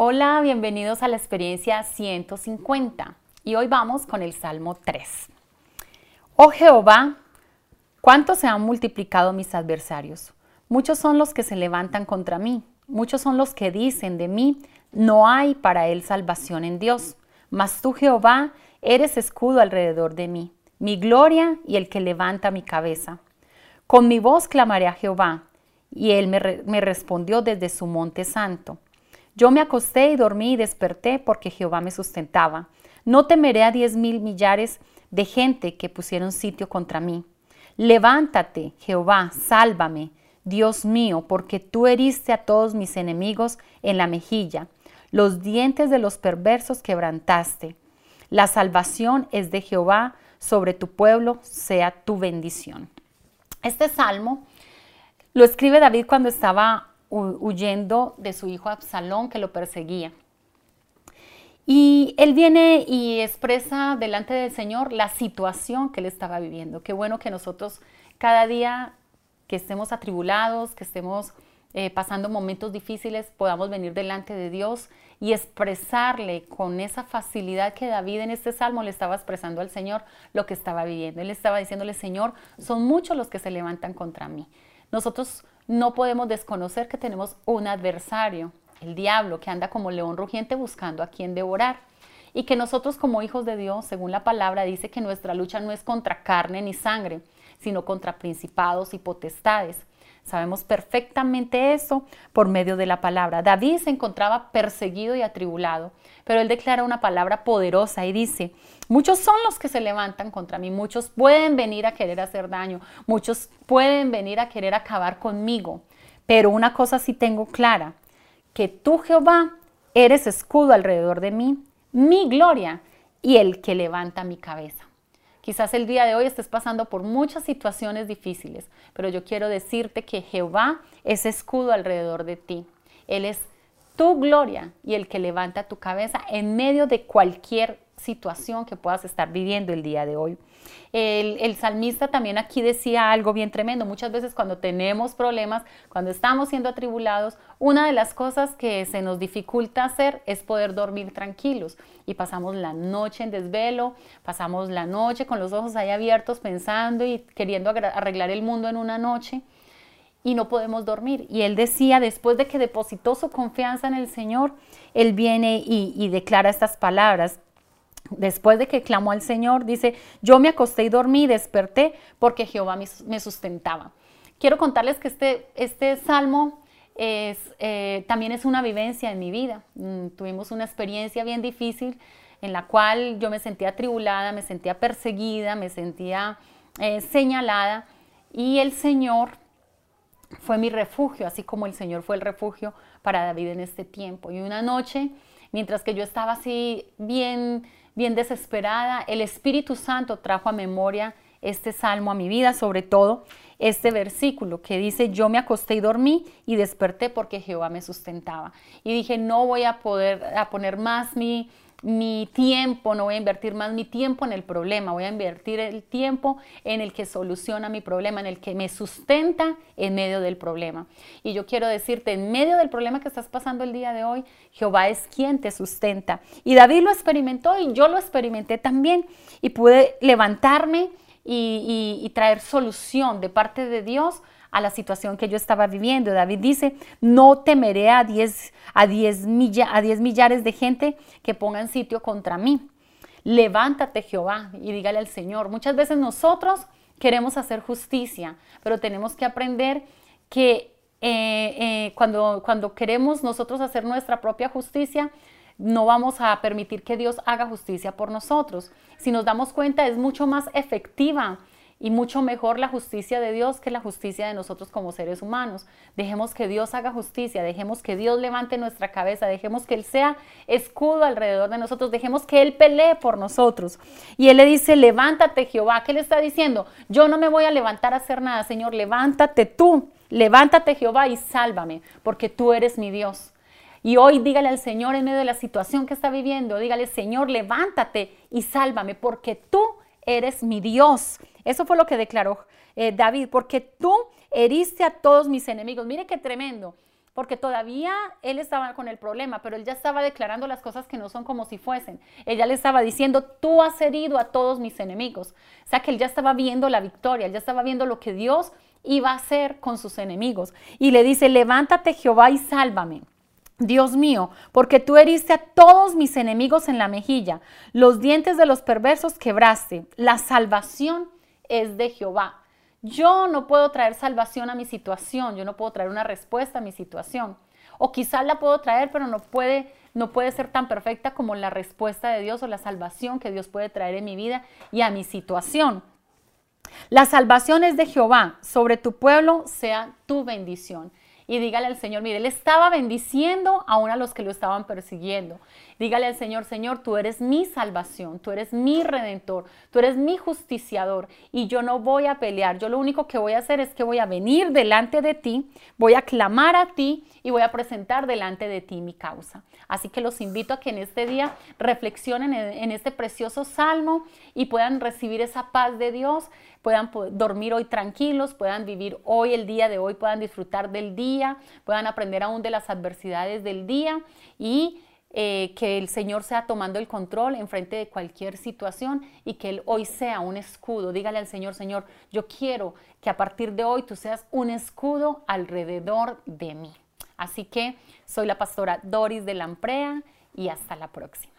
Hola, bienvenidos a la experiencia 150 y hoy vamos con el Salmo 3. Oh Jehová, ¿cuánto se han multiplicado mis adversarios? Muchos son los que se levantan contra mí, muchos son los que dicen de mí, no hay para él salvación en Dios. Mas tú, Jehová, eres escudo alrededor de mí, mi gloria y el que levanta mi cabeza. Con mi voz clamaré a Jehová, y él me, me respondió desde su monte santo. Yo me acosté y dormí y desperté porque Jehová me sustentaba. No temeré a diez mil millares de gente que pusieron sitio contra mí. Levántate, Jehová, sálvame, Dios mío, porque tú heriste a todos mis enemigos en la mejilla. Los dientes de los perversos quebrantaste. La salvación es de Jehová, sobre tu pueblo sea tu bendición. Este salmo lo escribe David cuando estaba huyendo de su hijo Absalón que lo perseguía. Y él viene y expresa delante del Señor la situación que él estaba viviendo. Qué bueno que nosotros cada día que estemos atribulados, que estemos eh, pasando momentos difíciles, podamos venir delante de Dios y expresarle con esa facilidad que David en este salmo le estaba expresando al Señor lo que estaba viviendo. Él estaba diciéndole, Señor, son muchos los que se levantan contra mí. Nosotros no podemos desconocer que tenemos un adversario, el diablo, que anda como león rugiente buscando a quien devorar. Y que nosotros como hijos de Dios, según la palabra, dice que nuestra lucha no es contra carne ni sangre, sino contra principados y potestades. Sabemos perfectamente eso por medio de la palabra. David se encontraba perseguido y atribulado, pero él declara una palabra poderosa y dice, muchos son los que se levantan contra mí, muchos pueden venir a querer hacer daño, muchos pueden venir a querer acabar conmigo, pero una cosa sí tengo clara, que tú Jehová eres escudo alrededor de mí, mi gloria y el que levanta mi cabeza. Quizás el día de hoy estés pasando por muchas situaciones difíciles, pero yo quiero decirte que Jehová es escudo alrededor de ti. Él es tu gloria y el que levanta tu cabeza en medio de cualquier situación que puedas estar viviendo el día de hoy. El, salmista también aquí decía algo bien tremendo. Muchas veces cuando tenemos problemas, cuando estamos siendo atribulados, una de las cosas que se nos dificulta hacer es poder dormir tranquilos. Y pasamos la noche en desvelo, pasamos la noche con los ojos ahí abiertos pensando y queriendo arreglar el mundo en una noche y no podemos dormir. Y él decía, después de que depositó su confianza en el Señor, él viene y, y declara estas palabras. Después de que clamó al Señor, dice, yo me acosté y dormí y desperté porque Jehová me sustentaba. Quiero contarles que este, este salmo eh, también es una vivencia en mi vida. Mm, tuvimos una experiencia bien difícil en la cual yo me sentía atribulada, me sentía perseguida, me sentía eh, señalada y el Señor fue mi refugio, así como el Señor fue el refugio para David en este tiempo. Y una noche, mientras que yo estaba así bien bien desesperada, el Espíritu Santo trajo a memoria este salmo a mi vida, sobre todo este versículo que dice, yo me acosté y dormí y desperté porque Jehová me sustentaba. Y dije, no voy a poder a poner más mi mi tiempo, no voy a invertir más mi tiempo en el problema, voy a invertir el tiempo en el que soluciona mi problema, en el que me sustenta en medio del problema. Y yo quiero decirte, en medio del problema que estás pasando el día de hoy, Jehová es quien te sustenta. Y David lo experimentó y yo lo experimenté también y pude levantarme y, traer solución de parte de Dios a la situación que yo estaba viviendo. David dice, no temeré a 10 a diez, a millares de gente que pongan sitio contra mí. Levántate Jehová y dígale al Señor. Muchas veces nosotros queremos hacer justicia, pero tenemos que aprender que eh, eh, cuando, cuando queremos nosotros hacer nuestra propia justicia, no vamos a permitir que Dios haga justicia por nosotros. Si nos damos cuenta, es mucho más efectiva y mucho mejor la justicia de Dios que la justicia de nosotros como seres humanos. Dejemos que Dios haga justicia, dejemos que Dios levante nuestra cabeza, dejemos que Él sea escudo alrededor de nosotros, dejemos que Él pelee por nosotros. Y Él le dice, levántate Jehová. ¿Qué le está diciendo? Yo no me voy a levantar a hacer nada, Señor, levántate tú, levántate Jehová y sálvame, porque tú eres mi Dios. Y hoy dígale al Señor en medio de la situación que está viviendo, dígale, Señor, levántate y sálvame, porque tú eres mi Dios. Eso fue lo que declaró eh, David, porque tú heriste a todos mis enemigos. Mire qué tremendo, porque todavía él estaba con el problema, pero él ya estaba declarando las cosas que no son como si fuesen. Ella le estaba diciendo, tú has herido a todos mis enemigos. O sea que él ya estaba viendo la victoria, él ya estaba viendo lo que Dios iba a hacer con sus enemigos. Y le dice, levántate Jehová y sálvame. Dios mío, porque tú heriste a todos mis enemigos en la mejilla, los dientes de los perversos quebraste, la salvación es de Jehová. Yo no puedo traer salvación a mi situación, yo no puedo traer una respuesta a mi situación. O quizás la puedo traer, pero no puede, no puede ser tan perfecta como la respuesta de Dios o la salvación que Dios puede traer en mi vida y a mi situación. La salvación es de Jehová, sobre tu pueblo sea tu bendición y dígale al Señor, mire, Él estaba bendiciendo aún a los que lo estaban persiguiendo. Dígale al Señor, Señor, tú eres mi salvación, tú eres mi redentor, tú eres mi justiciador y yo no voy a pelear. Yo lo único que voy a hacer es que voy a venir delante de ti, voy a clamar a ti y voy a presentar delante de ti mi causa. Así que los invito a que en este día reflexionen en, este precioso salmo y puedan recibir esa paz de Dios, puedan dormir hoy tranquilos, puedan vivir hoy el día de hoy, puedan disfrutar del día, puedan aprender aún de las adversidades del día y eh, que el Señor sea tomando el control en frente de cualquier situación y que Él hoy sea un escudo. Dígale al Señor, Señor, yo quiero que a partir de hoy tú seas un escudo alrededor de mí. Así que soy la pastora Doris de Lamprea y hasta la próxima.